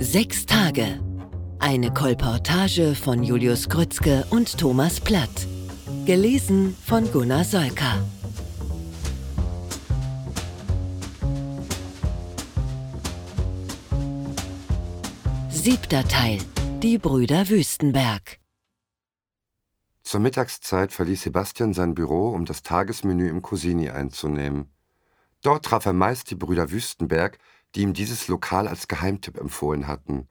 Sechs Tage. Eine Kolportage von Julius Grützke und Thomas Platt. Gelesen von Gunnar Solka. Siebter Teil. Die Brüder Wüstenberg. Zur Mittagszeit verließ Sebastian sein Büro, um das Tagesmenü im Cosini einzunehmen. Dort traf er meist die Brüder Wüstenberg, die ihm dieses Lokal als Geheimtipp empfohlen hatten.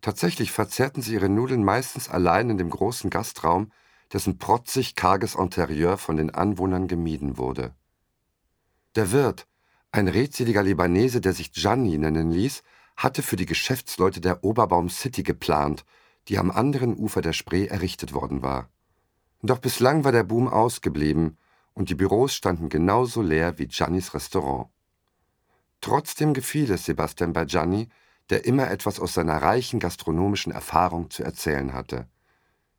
Tatsächlich verzehrten sie ihre Nudeln meistens allein in dem großen Gastraum, dessen protzig karges Interieur von den Anwohnern gemieden wurde. Der Wirt, ein redseliger Libanese, der sich Gianni nennen ließ, hatte für die Geschäftsleute der Oberbaum City geplant, die am anderen Ufer der Spree errichtet worden war. Doch bislang war der Boom ausgeblieben und die Büros standen genauso leer wie Giannis Restaurant. Trotzdem gefiel es Sebastian Gianni, der immer etwas aus seiner reichen gastronomischen Erfahrung zu erzählen hatte.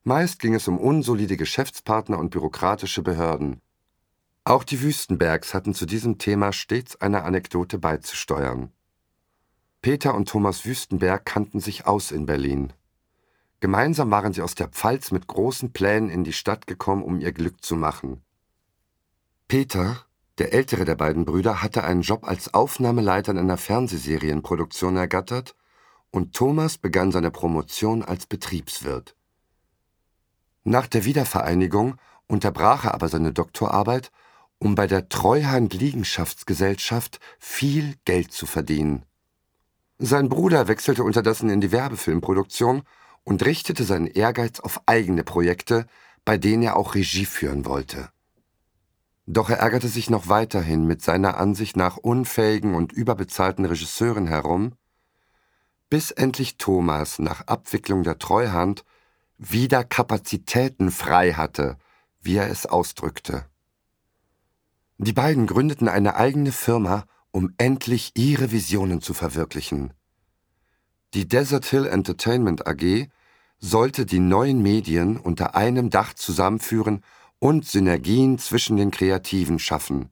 Meist ging es um unsolide Geschäftspartner und bürokratische Behörden. Auch die Wüstenbergs hatten zu diesem Thema stets eine Anekdote beizusteuern. Peter und Thomas Wüstenberg kannten sich aus in Berlin. Gemeinsam waren sie aus der Pfalz mit großen Plänen in die Stadt gekommen, um ihr Glück zu machen. Peter, der ältere der beiden Brüder hatte einen Job als Aufnahmeleiter in einer Fernsehserienproduktion ergattert und Thomas begann seine Promotion als Betriebswirt. Nach der Wiedervereinigung unterbrach er aber seine Doktorarbeit, um bei der Treuhand Liegenschaftsgesellschaft viel Geld zu verdienen. Sein Bruder wechselte unterdessen in die Werbefilmproduktion und richtete seinen Ehrgeiz auf eigene Projekte, bei denen er auch Regie führen wollte. Doch er ärgerte sich noch weiterhin mit seiner Ansicht nach unfähigen und überbezahlten Regisseuren herum, bis endlich Thomas nach Abwicklung der Treuhand wieder Kapazitäten frei hatte, wie er es ausdrückte. Die beiden gründeten eine eigene Firma, um endlich ihre Visionen zu verwirklichen. Die Desert Hill Entertainment AG sollte die neuen Medien unter einem Dach zusammenführen und Synergien zwischen den Kreativen schaffen.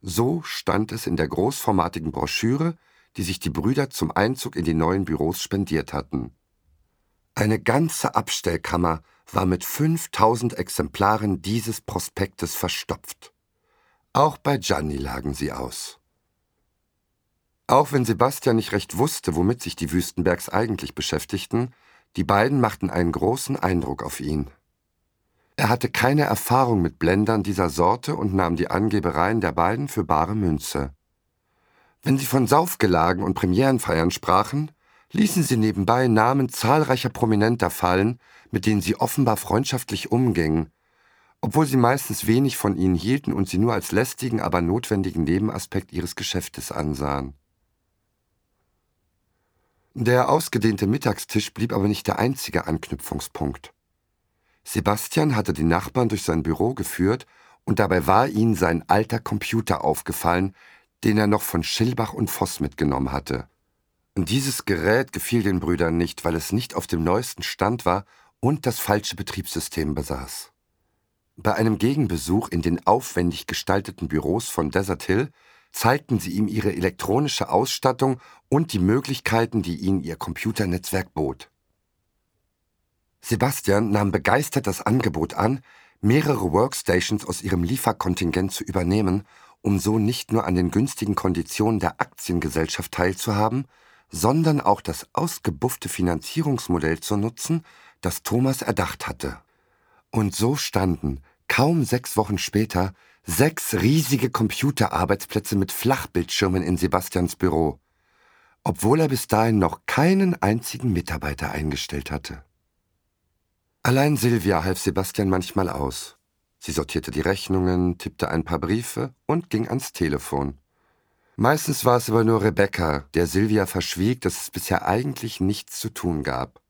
So stand es in der großformatigen Broschüre, die sich die Brüder zum Einzug in die neuen Büros spendiert hatten. Eine ganze Abstellkammer war mit 5000 Exemplaren dieses Prospektes verstopft. Auch bei Gianni lagen sie aus. Auch wenn Sebastian nicht recht wusste, womit sich die Wüstenbergs eigentlich beschäftigten, die beiden machten einen großen Eindruck auf ihn. Er hatte keine Erfahrung mit Blendern dieser Sorte und nahm die Angebereien der beiden für bare Münze. Wenn sie von Saufgelagen und Premierenfeiern sprachen, ließen sie nebenbei Namen zahlreicher Prominenter fallen, mit denen sie offenbar freundschaftlich umgingen, obwohl sie meistens wenig von ihnen hielten und sie nur als lästigen, aber notwendigen Nebenaspekt ihres Geschäftes ansahen. Der ausgedehnte Mittagstisch blieb aber nicht der einzige Anknüpfungspunkt. Sebastian hatte die Nachbarn durch sein Büro geführt und dabei war ihm sein alter Computer aufgefallen, den er noch von Schilbach und Voss mitgenommen hatte. Und dieses Gerät gefiel den Brüdern nicht, weil es nicht auf dem neuesten Stand war und das falsche Betriebssystem besaß. Bei einem Gegenbesuch in den aufwendig gestalteten Büros von Desert Hill zeigten sie ihm ihre elektronische Ausstattung und die Möglichkeiten, die ihnen ihr Computernetzwerk bot. Sebastian nahm begeistert das Angebot an, mehrere Workstations aus ihrem Lieferkontingent zu übernehmen, um so nicht nur an den günstigen Konditionen der Aktiengesellschaft teilzuhaben, sondern auch das ausgebuffte Finanzierungsmodell zu nutzen, das Thomas erdacht hatte. Und so standen, kaum sechs Wochen später, sechs riesige Computerarbeitsplätze mit Flachbildschirmen in Sebastians Büro, obwohl er bis dahin noch keinen einzigen Mitarbeiter eingestellt hatte. Allein Silvia half Sebastian manchmal aus. Sie sortierte die Rechnungen, tippte ein paar Briefe und ging ans Telefon. Meistens war es aber nur Rebecca, der Silvia verschwieg, dass es bisher eigentlich nichts zu tun gab.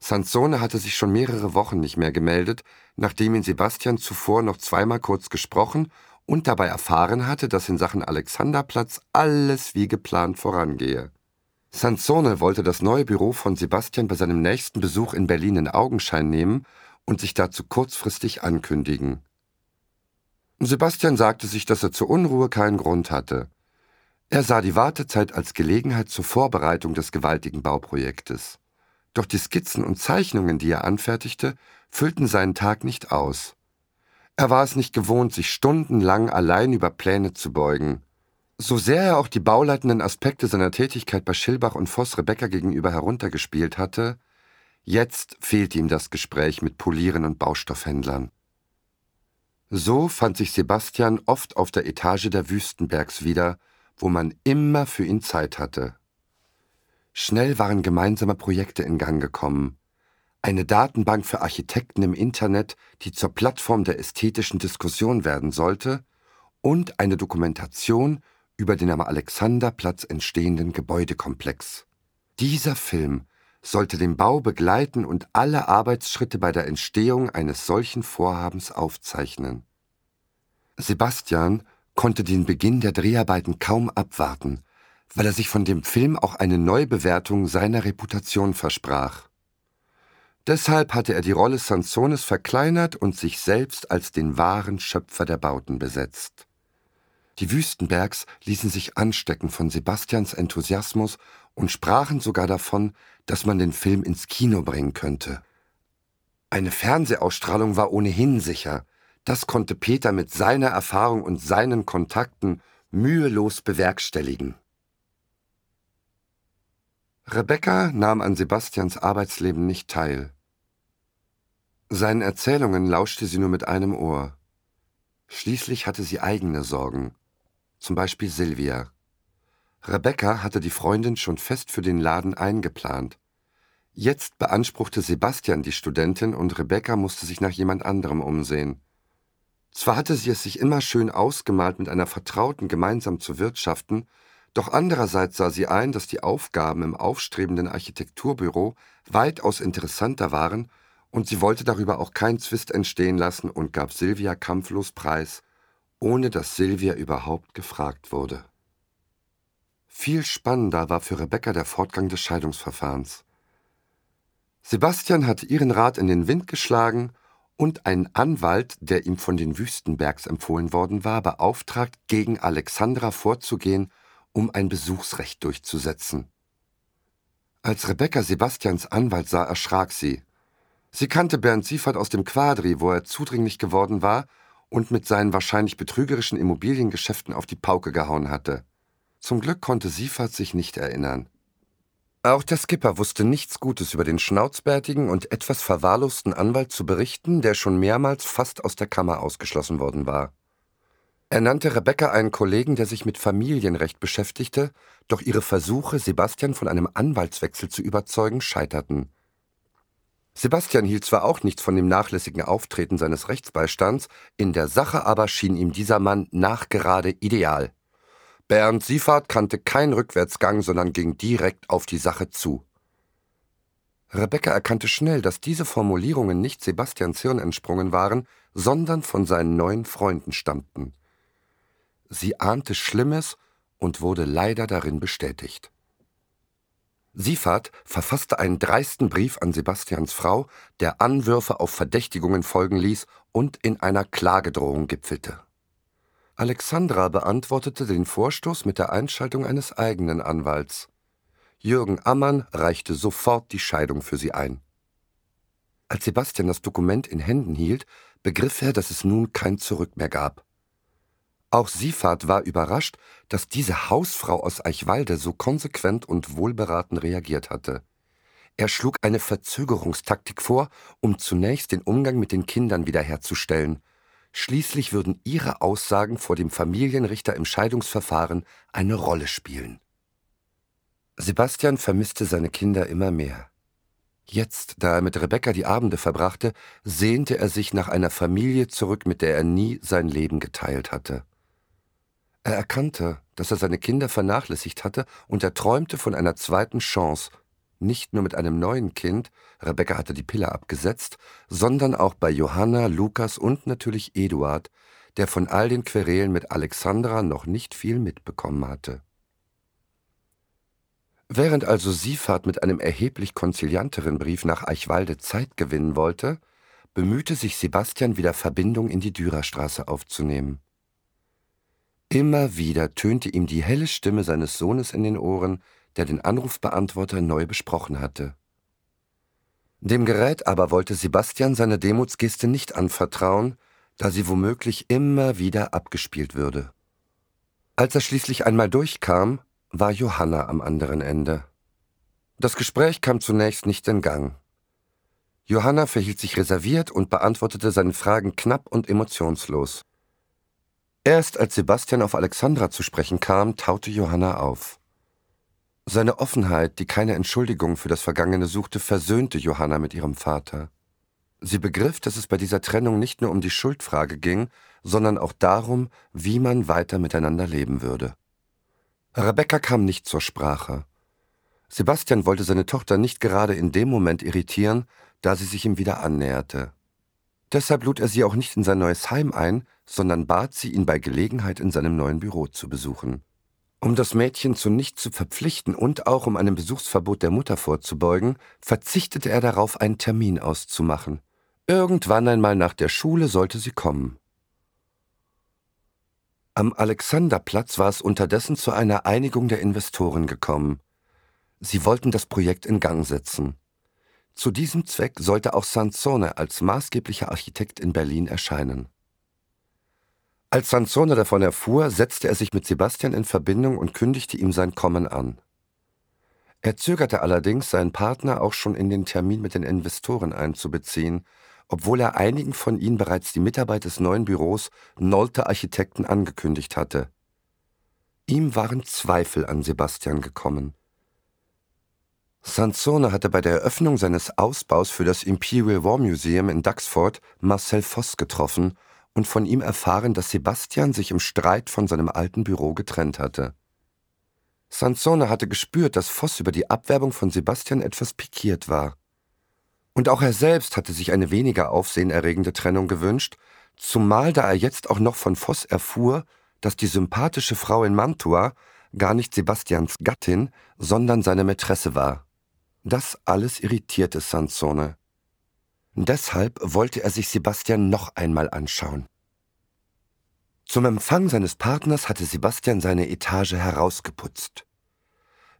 Sansone hatte sich schon mehrere Wochen nicht mehr gemeldet, nachdem ihn Sebastian zuvor noch zweimal kurz gesprochen und dabei erfahren hatte, dass in Sachen Alexanderplatz alles wie geplant vorangehe. Sansone wollte das neue Büro von Sebastian bei seinem nächsten Besuch in Berlin in Augenschein nehmen und sich dazu kurzfristig ankündigen. Sebastian sagte sich, dass er zur Unruhe keinen Grund hatte. Er sah die Wartezeit als Gelegenheit zur Vorbereitung des gewaltigen Bauprojektes. Doch die Skizzen und Zeichnungen, die er anfertigte, füllten seinen Tag nicht aus. Er war es nicht gewohnt, sich stundenlang allein über Pläne zu beugen. So sehr er auch die bauleitenden Aspekte seiner Tätigkeit bei Schilbach und Voss Rebecca gegenüber heruntergespielt hatte, jetzt fehlte ihm das Gespräch mit Polieren und Baustoffhändlern. So fand sich Sebastian oft auf der Etage der Wüstenbergs wieder, wo man immer für ihn Zeit hatte. Schnell waren gemeinsame Projekte in Gang gekommen. Eine Datenbank für Architekten im Internet, die zur Plattform der ästhetischen Diskussion werden sollte, und eine Dokumentation über den am Alexanderplatz entstehenden Gebäudekomplex. Dieser Film sollte den Bau begleiten und alle Arbeitsschritte bei der Entstehung eines solchen Vorhabens aufzeichnen. Sebastian konnte den Beginn der Dreharbeiten kaum abwarten, weil er sich von dem Film auch eine Neubewertung seiner Reputation versprach. Deshalb hatte er die Rolle Sansones verkleinert und sich selbst als den wahren Schöpfer der Bauten besetzt. Die Wüstenbergs ließen sich anstecken von Sebastians Enthusiasmus und sprachen sogar davon, dass man den Film ins Kino bringen könnte. Eine Fernsehausstrahlung war ohnehin sicher. Das konnte Peter mit seiner Erfahrung und seinen Kontakten mühelos bewerkstelligen. Rebecca nahm an Sebastians Arbeitsleben nicht teil. Seinen Erzählungen lauschte sie nur mit einem Ohr. Schließlich hatte sie eigene Sorgen, zum Beispiel Silvia. Rebecca hatte die Freundin schon fest für den Laden eingeplant. Jetzt beanspruchte Sebastian die Studentin und Rebecca musste sich nach jemand anderem umsehen. Zwar hatte sie es sich immer schön ausgemalt, mit einer Vertrauten gemeinsam zu wirtschaften, doch andererseits sah sie ein, dass die Aufgaben im aufstrebenden Architekturbüro weitaus interessanter waren, und sie wollte darüber auch keinen Zwist entstehen lassen und gab Silvia kampflos preis, ohne dass Silvia überhaupt gefragt wurde. Viel spannender war für Rebecca der Fortgang des Scheidungsverfahrens. Sebastian hatte ihren Rat in den Wind geschlagen und einen Anwalt, der ihm von den Wüstenbergs empfohlen worden war, beauftragt, gegen Alexandra vorzugehen, um ein Besuchsrecht durchzusetzen. Als Rebecca Sebastians Anwalt sah, erschrak sie. Sie kannte Bernd Siefert aus dem Quadri, wo er zudringlich geworden war und mit seinen wahrscheinlich betrügerischen Immobiliengeschäften auf die Pauke gehauen hatte. Zum Glück konnte Siefert sich nicht erinnern. Auch der Skipper wusste nichts Gutes über den schnauzbärtigen und etwas verwahrlosten Anwalt zu berichten, der schon mehrmals fast aus der Kammer ausgeschlossen worden war. Er nannte Rebecca einen Kollegen, der sich mit Familienrecht beschäftigte, doch ihre Versuche, Sebastian von einem Anwaltswechsel zu überzeugen, scheiterten. Sebastian hielt zwar auch nichts von dem nachlässigen Auftreten seines Rechtsbeistands, in der Sache aber schien ihm dieser Mann nachgerade ideal. Bernd Siefert kannte keinen Rückwärtsgang, sondern ging direkt auf die Sache zu. Rebecca erkannte schnell, dass diese Formulierungen nicht Sebastians Hirn entsprungen waren, sondern von seinen neuen Freunden stammten. Sie ahnte Schlimmes und wurde leider darin bestätigt. Siefert verfasste einen dreisten Brief an Sebastians Frau, der Anwürfe auf Verdächtigungen folgen ließ und in einer Klagedrohung gipfelte. Alexandra beantwortete den Vorstoß mit der Einschaltung eines eigenen Anwalts. Jürgen Ammann reichte sofort die Scheidung für sie ein. Als Sebastian das Dokument in Händen hielt, begriff er, dass es nun kein Zurück mehr gab. Auch Siefert war überrascht, dass diese Hausfrau aus Eichwalde so konsequent und wohlberaten reagiert hatte. Er schlug eine Verzögerungstaktik vor, um zunächst den Umgang mit den Kindern wiederherzustellen – Schließlich würden ihre Aussagen vor dem Familienrichter im Scheidungsverfahren eine Rolle spielen. Sebastian vermisste seine Kinder immer mehr. Jetzt, da er mit Rebecca die Abende verbrachte, sehnte er sich nach einer Familie zurück, mit der er nie sein Leben geteilt hatte. Er erkannte, dass er seine Kinder vernachlässigt hatte, und er träumte von einer zweiten Chance, nicht nur mit einem neuen Kind, Rebecca hatte die Pille abgesetzt, sondern auch bei Johanna, Lukas und natürlich Eduard, der von all den Querelen mit Alexandra noch nicht viel mitbekommen hatte. Während also Siefert mit einem erheblich konzilianteren Brief nach Eichwalde Zeit gewinnen wollte, bemühte sich Sebastian wieder Verbindung in die Dürerstraße aufzunehmen. Immer wieder tönte ihm die helle Stimme seines Sohnes in den Ohren, der den Anrufbeantworter neu besprochen hatte. Dem Gerät aber wollte Sebastian seine Demutsgeste nicht anvertrauen, da sie womöglich immer wieder abgespielt würde. Als er schließlich einmal durchkam, war Johanna am anderen Ende. Das Gespräch kam zunächst nicht in Gang. Johanna verhielt sich reserviert und beantwortete seine Fragen knapp und emotionslos. Erst als Sebastian auf Alexandra zu sprechen kam, taute Johanna auf. Seine Offenheit, die keine Entschuldigung für das Vergangene suchte, versöhnte Johanna mit ihrem Vater. Sie begriff, dass es bei dieser Trennung nicht nur um die Schuldfrage ging, sondern auch darum, wie man weiter miteinander leben würde. Rebecca kam nicht zur Sprache. Sebastian wollte seine Tochter nicht gerade in dem Moment irritieren, da sie sich ihm wieder annäherte. Deshalb lud er sie auch nicht in sein neues Heim ein, sondern bat sie, ihn bei Gelegenheit in seinem neuen Büro zu besuchen. Um das Mädchen zu nichts zu verpflichten und auch um einem Besuchsverbot der Mutter vorzubeugen, verzichtete er darauf, einen Termin auszumachen. Irgendwann einmal nach der Schule sollte sie kommen. Am Alexanderplatz war es unterdessen zu einer Einigung der Investoren gekommen. Sie wollten das Projekt in Gang setzen. Zu diesem Zweck sollte auch Sansone als maßgeblicher Architekt in Berlin erscheinen. Als Sansone davon erfuhr, setzte er sich mit Sebastian in Verbindung und kündigte ihm sein Kommen an. Er zögerte allerdings, seinen Partner auch schon in den Termin mit den Investoren einzubeziehen, obwohl er einigen von ihnen bereits die Mitarbeit des neuen Büros Nolte Architekten angekündigt hatte. Ihm waren Zweifel an Sebastian gekommen. Sansone hatte bei der Eröffnung seines Ausbaus für das Imperial War Museum in Duxford Marcel Voss getroffen und von ihm erfahren, dass Sebastian sich im Streit von seinem alten Büro getrennt hatte. Sansone hatte gespürt, dass Voss über die Abwerbung von Sebastian etwas pikiert war. Und auch er selbst hatte sich eine weniger aufsehenerregende Trennung gewünscht, zumal da er jetzt auch noch von Voss erfuhr, dass die sympathische Frau in Mantua gar nicht Sebastians Gattin, sondern seine Mätresse war. Das alles irritierte Sansone. Deshalb wollte er sich Sebastian noch einmal anschauen. Zum Empfang seines Partners hatte Sebastian seine Etage herausgeputzt.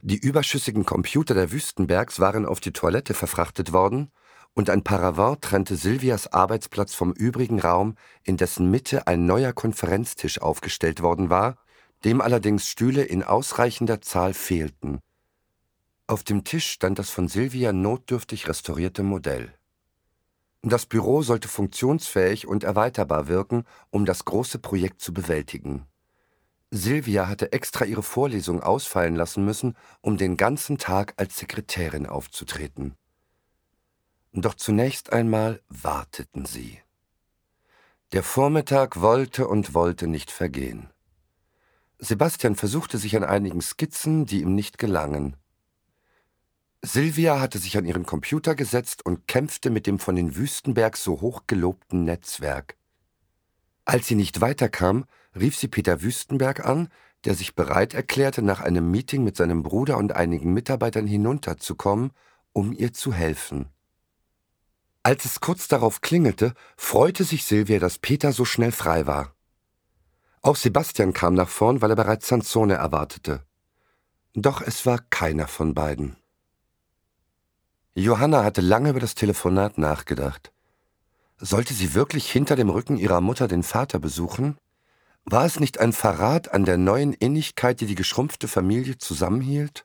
Die überschüssigen Computer der Wüstenbergs waren auf die Toilette verfrachtet worden und ein Paravent trennte Silvias Arbeitsplatz vom übrigen Raum, in dessen Mitte ein neuer Konferenztisch aufgestellt worden war, dem allerdings Stühle in ausreichender Zahl fehlten. Auf dem Tisch stand das von Silvia notdürftig restaurierte Modell. Das Büro sollte funktionsfähig und erweiterbar wirken, um das große Projekt zu bewältigen. Silvia hatte extra ihre Vorlesung ausfallen lassen müssen, um den ganzen Tag als Sekretärin aufzutreten. Doch zunächst einmal warteten sie. Der Vormittag wollte und wollte nicht vergehen. Sebastian versuchte sich an einigen Skizzen, die ihm nicht gelangen. Silvia hatte sich an ihren Computer gesetzt und kämpfte mit dem von den Wüstenbergs so hoch gelobten Netzwerk. Als sie nicht weiterkam, rief sie Peter Wüstenberg an, der sich bereit erklärte, nach einem Meeting mit seinem Bruder und einigen Mitarbeitern hinunterzukommen, um ihr zu helfen. Als es kurz darauf klingelte, freute sich Silvia, dass Peter so schnell frei war. Auch Sebastian kam nach vorn, weil er bereits Sansone erwartete. Doch es war keiner von beiden. Johanna hatte lange über das Telefonat nachgedacht. Sollte sie wirklich hinter dem Rücken ihrer Mutter den Vater besuchen? War es nicht ein Verrat an der neuen Innigkeit, die die geschrumpfte Familie zusammenhielt?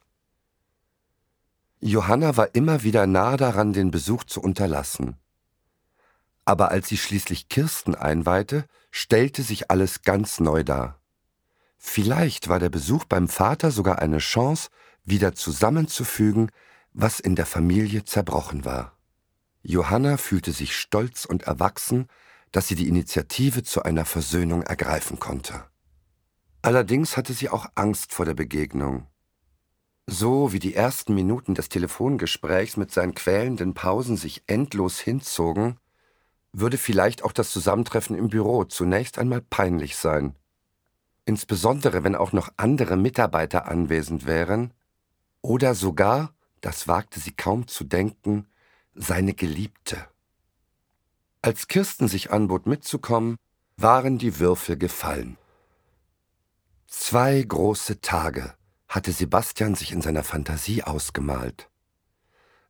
Johanna war immer wieder nahe daran, den Besuch zu unterlassen. Aber als sie schließlich Kirsten einweihte, stellte sich alles ganz neu dar. Vielleicht war der Besuch beim Vater sogar eine Chance, wieder zusammenzufügen, was in der Familie zerbrochen war. Johanna fühlte sich stolz und erwachsen, dass sie die Initiative zu einer Versöhnung ergreifen konnte. Allerdings hatte sie auch Angst vor der Begegnung. So wie die ersten Minuten des Telefongesprächs mit seinen quälenden Pausen sich endlos hinzogen, würde vielleicht auch das Zusammentreffen im Büro zunächst einmal peinlich sein. Insbesondere wenn auch noch andere Mitarbeiter anwesend wären oder sogar das wagte sie kaum zu denken, seine Geliebte. Als Kirsten sich anbot mitzukommen, waren die Würfel gefallen. Zwei große Tage hatte Sebastian sich in seiner Fantasie ausgemalt.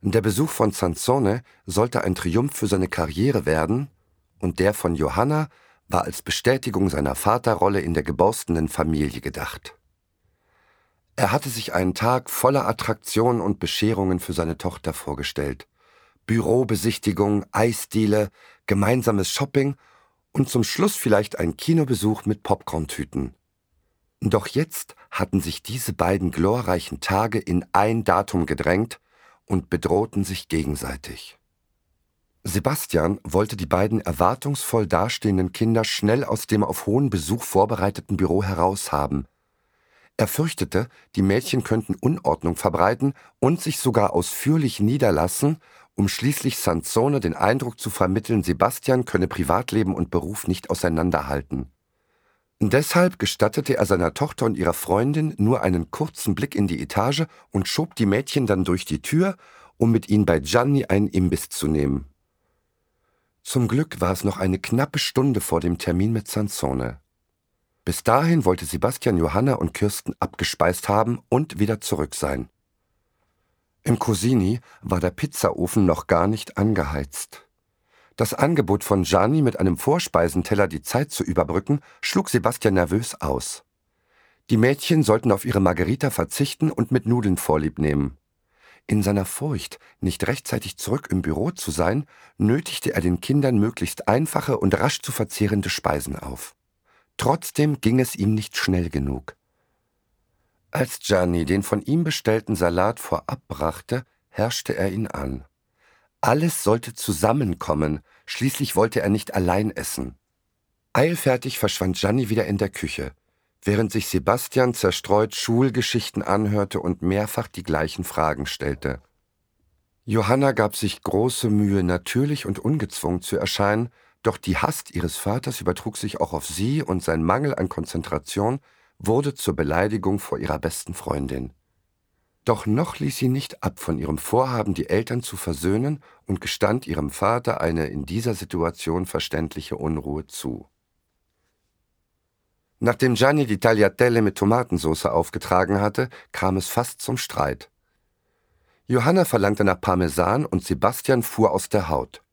Der Besuch von Sansone sollte ein Triumph für seine Karriere werden, und der von Johanna war als Bestätigung seiner Vaterrolle in der geborstenen Familie gedacht. Er hatte sich einen Tag voller Attraktionen und Bescherungen für seine Tochter vorgestellt. Bürobesichtigung, Eisdiele, gemeinsames Shopping und zum Schluss vielleicht ein Kinobesuch mit Popcorntüten. Doch jetzt hatten sich diese beiden glorreichen Tage in ein Datum gedrängt und bedrohten sich gegenseitig. Sebastian wollte die beiden erwartungsvoll dastehenden Kinder schnell aus dem auf hohen Besuch vorbereiteten Büro heraushaben. Er fürchtete, die Mädchen könnten Unordnung verbreiten und sich sogar ausführlich niederlassen, um schließlich Sansone den Eindruck zu vermitteln, Sebastian könne Privatleben und Beruf nicht auseinanderhalten. Deshalb gestattete er seiner Tochter und ihrer Freundin nur einen kurzen Blick in die Etage und schob die Mädchen dann durch die Tür, um mit ihnen bei Gianni einen Imbiss zu nehmen. Zum Glück war es noch eine knappe Stunde vor dem Termin mit Sansone. Bis dahin wollte Sebastian Johanna und Kirsten abgespeist haben und wieder zurück sein. Im Cosini war der Pizzaofen noch gar nicht angeheizt. Das Angebot von Gianni, mit einem Vorspeisenteller die Zeit zu überbrücken, schlug Sebastian nervös aus. Die Mädchen sollten auf ihre Margarita verzichten und mit Nudeln Vorlieb nehmen. In seiner Furcht, nicht rechtzeitig zurück im Büro zu sein, nötigte er den Kindern möglichst einfache und rasch zu verzehrende Speisen auf. Trotzdem ging es ihm nicht schnell genug. Als Gianni den von ihm bestellten Salat vorab brachte, herrschte er ihn an. Alles sollte zusammenkommen, schließlich wollte er nicht allein essen. Eilfertig verschwand Gianni wieder in der Küche, während sich Sebastian zerstreut Schulgeschichten anhörte und mehrfach die gleichen Fragen stellte. Johanna gab sich große Mühe, natürlich und ungezwungen zu erscheinen, doch die Hast ihres Vaters übertrug sich auch auf sie und sein Mangel an Konzentration wurde zur Beleidigung vor ihrer besten Freundin. Doch noch ließ sie nicht ab von ihrem Vorhaben, die Eltern zu versöhnen, und gestand ihrem Vater eine in dieser Situation verständliche Unruhe zu. Nachdem Gianni die Tagliatelle mit Tomatensauce aufgetragen hatte, kam es fast zum Streit. Johanna verlangte nach Parmesan und Sebastian fuhr aus der Haut.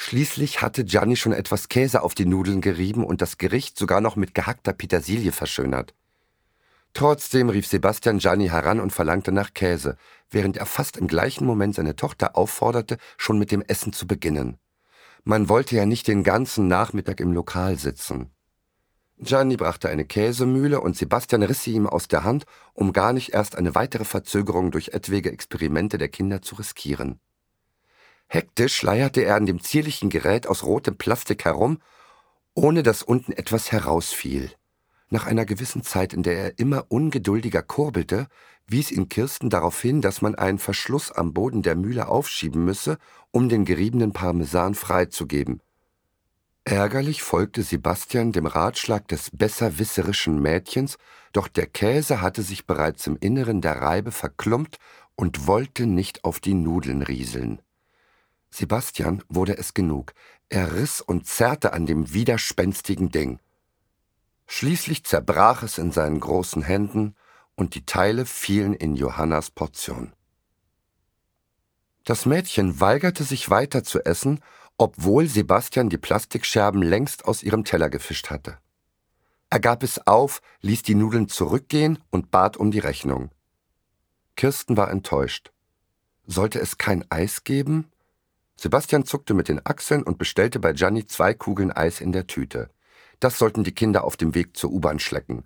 Schließlich hatte Gianni schon etwas Käse auf die Nudeln gerieben und das Gericht sogar noch mit gehackter Petersilie verschönert. Trotzdem rief Sebastian Gianni heran und verlangte nach Käse, während er fast im gleichen Moment seine Tochter aufforderte, schon mit dem Essen zu beginnen. Man wollte ja nicht den ganzen Nachmittag im Lokal sitzen. Gianni brachte eine Käsemühle und Sebastian riss sie ihm aus der Hand, um gar nicht erst eine weitere Verzögerung durch etwaige Experimente der Kinder zu riskieren. Hektisch schleierte er an dem zierlichen Gerät aus rotem Plastik herum, ohne dass unten etwas herausfiel. Nach einer gewissen Zeit, in der er immer ungeduldiger kurbelte, wies ihn Kirsten darauf hin, dass man einen Verschluss am Boden der Mühle aufschieben müsse, um den geriebenen Parmesan freizugeben. Ärgerlich folgte Sebastian dem Ratschlag des besserwisserischen Mädchens, doch der Käse hatte sich bereits im Inneren der Reibe verklumpt und wollte nicht auf die Nudeln rieseln. Sebastian wurde es genug. Er riss und zerrte an dem widerspenstigen Ding. Schließlich zerbrach es in seinen großen Händen und die Teile fielen in Johannas Portion. Das Mädchen weigerte sich weiter zu essen, obwohl Sebastian die Plastikscherben längst aus ihrem Teller gefischt hatte. Er gab es auf, ließ die Nudeln zurückgehen und bat um die Rechnung. Kirsten war enttäuscht. Sollte es kein Eis geben? Sebastian zuckte mit den Achseln und bestellte bei Gianni zwei Kugeln Eis in der Tüte. Das sollten die Kinder auf dem Weg zur U-Bahn schlecken.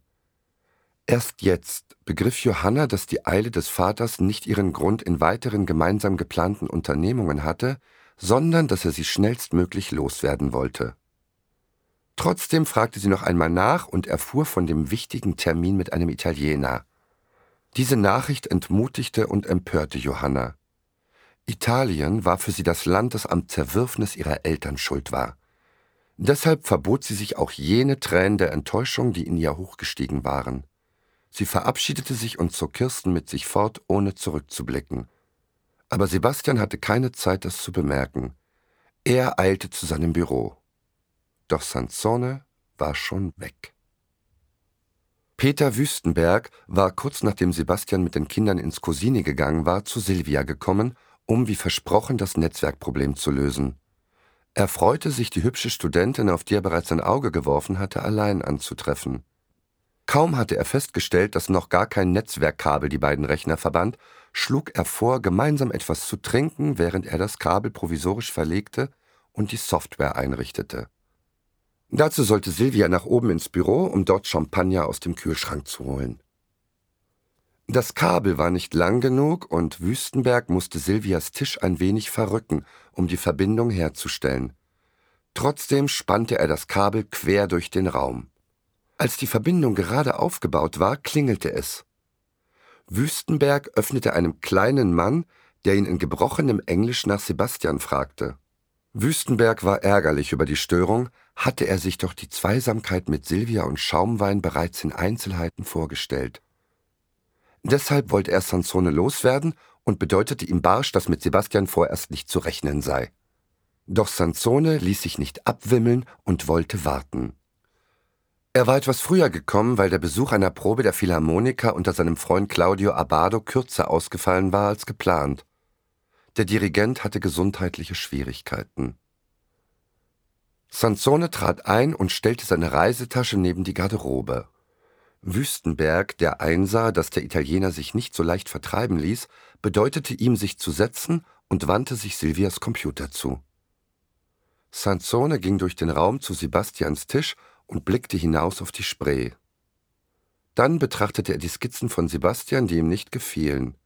Erst jetzt begriff Johanna, dass die Eile des Vaters nicht ihren Grund in weiteren gemeinsam geplanten Unternehmungen hatte, sondern dass er sie schnellstmöglich loswerden wollte. Trotzdem fragte sie noch einmal nach und erfuhr von dem wichtigen Termin mit einem Italiener. Diese Nachricht entmutigte und empörte Johanna. Italien war für sie das Land, das am Zerwürfnis ihrer Eltern schuld war. Deshalb verbot sie sich auch jene Tränen der Enttäuschung, die in ihr hochgestiegen waren. Sie verabschiedete sich und zog Kirsten mit sich fort, ohne zurückzublicken. Aber Sebastian hatte keine Zeit, das zu bemerken. Er eilte zu seinem Büro. Doch Sansone war schon weg. Peter Wüstenberg war kurz nachdem Sebastian mit den Kindern ins Cosini gegangen war, zu Silvia gekommen, um wie versprochen das Netzwerkproblem zu lösen. Er freute sich, die hübsche Studentin, auf die er bereits ein Auge geworfen hatte, allein anzutreffen. Kaum hatte er festgestellt, dass noch gar kein Netzwerkkabel die beiden Rechner verband, schlug er vor, gemeinsam etwas zu trinken, während er das Kabel provisorisch verlegte und die Software einrichtete. Dazu sollte Silvia nach oben ins Büro, um dort Champagner aus dem Kühlschrank zu holen. Das Kabel war nicht lang genug und Wüstenberg musste Silvias Tisch ein wenig verrücken, um die Verbindung herzustellen. Trotzdem spannte er das Kabel quer durch den Raum. Als die Verbindung gerade aufgebaut war, klingelte es. Wüstenberg öffnete einem kleinen Mann, der ihn in gebrochenem Englisch nach Sebastian fragte. Wüstenberg war ärgerlich über die Störung, hatte er sich doch die Zweisamkeit mit Silvia und Schaumwein bereits in Einzelheiten vorgestellt. Deshalb wollte er Sansone loswerden und bedeutete ihm barsch, dass mit Sebastian vorerst nicht zu rechnen sei. Doch Sansone ließ sich nicht abwimmeln und wollte warten. Er war etwas früher gekommen, weil der Besuch einer Probe der Philharmoniker unter seinem Freund Claudio Abado kürzer ausgefallen war als geplant. Der Dirigent hatte gesundheitliche Schwierigkeiten. Sansone trat ein und stellte seine Reisetasche neben die Garderobe. Wüstenberg, der einsah, dass der Italiener sich nicht so leicht vertreiben ließ, bedeutete ihm, sich zu setzen und wandte sich Silvias Computer zu. Sansone ging durch den Raum zu Sebastians Tisch und blickte hinaus auf die Spree. Dann betrachtete er die Skizzen von Sebastian, die ihm nicht gefielen.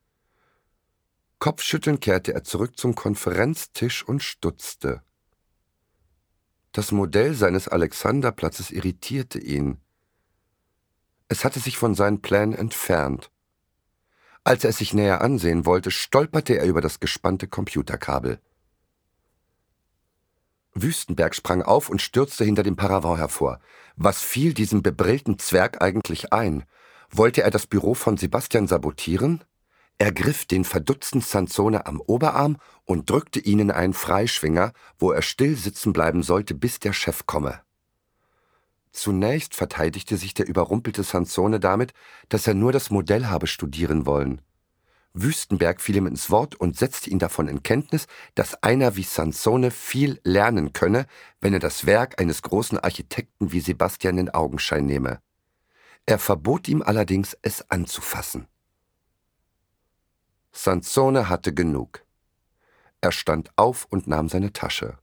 Kopfschüttelnd kehrte er zurück zum Konferenztisch und stutzte. Das Modell seines Alexanderplatzes irritierte ihn. Es hatte sich von seinen Plänen entfernt. Als er es sich näher ansehen wollte, stolperte er über das gespannte Computerkabel. Wüstenberg sprang auf und stürzte hinter dem Paravent hervor. Was fiel diesem bebrillten Zwerg eigentlich ein? Wollte er das Büro von Sebastian sabotieren? Er griff den verdutzten Sansone am Oberarm und drückte ihnen einen Freischwinger, wo er still sitzen bleiben sollte, bis der Chef komme. Zunächst verteidigte sich der überrumpelte Sansone damit, dass er nur das Modell habe studieren wollen. Wüstenberg fiel ihm ins Wort und setzte ihn davon in Kenntnis, dass einer wie Sansone viel lernen könne, wenn er das Werk eines großen Architekten wie Sebastian in Augenschein nehme. Er verbot ihm allerdings, es anzufassen. Sansone hatte genug. Er stand auf und nahm seine Tasche.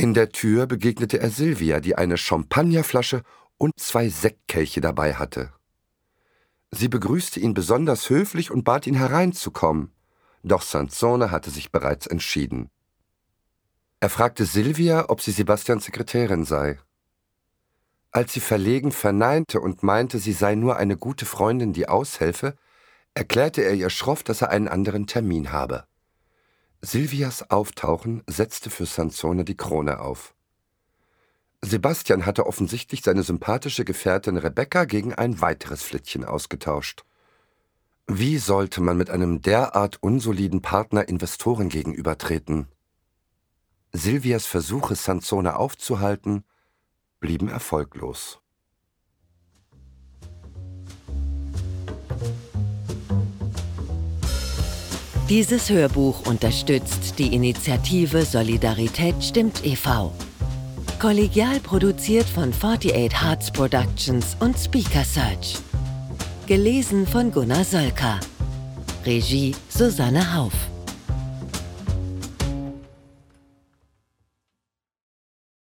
In der Tür begegnete er Silvia, die eine Champagnerflasche und zwei Sektkelche dabei hatte. Sie begrüßte ihn besonders höflich und bat ihn hereinzukommen, doch Sansone hatte sich bereits entschieden. Er fragte Silvia, ob sie Sebastians Sekretärin sei. Als sie verlegen verneinte und meinte, sie sei nur eine gute Freundin, die aushelfe, erklärte er ihr schroff, dass er einen anderen Termin habe. Silvias Auftauchen setzte für Sansone die Krone auf. Sebastian hatte offensichtlich seine sympathische Gefährtin Rebecca gegen ein weiteres Flittchen ausgetauscht. Wie sollte man mit einem derart unsoliden Partner Investoren gegenübertreten? Silvias Versuche, Sansone aufzuhalten, blieben erfolglos. Dieses Hörbuch unterstützt die Initiative Solidarität stimmt e.V. Kollegial produziert von 48 Hearts Productions und Speaker Search. Gelesen von Gunnar Solka. Regie Susanne Hauf.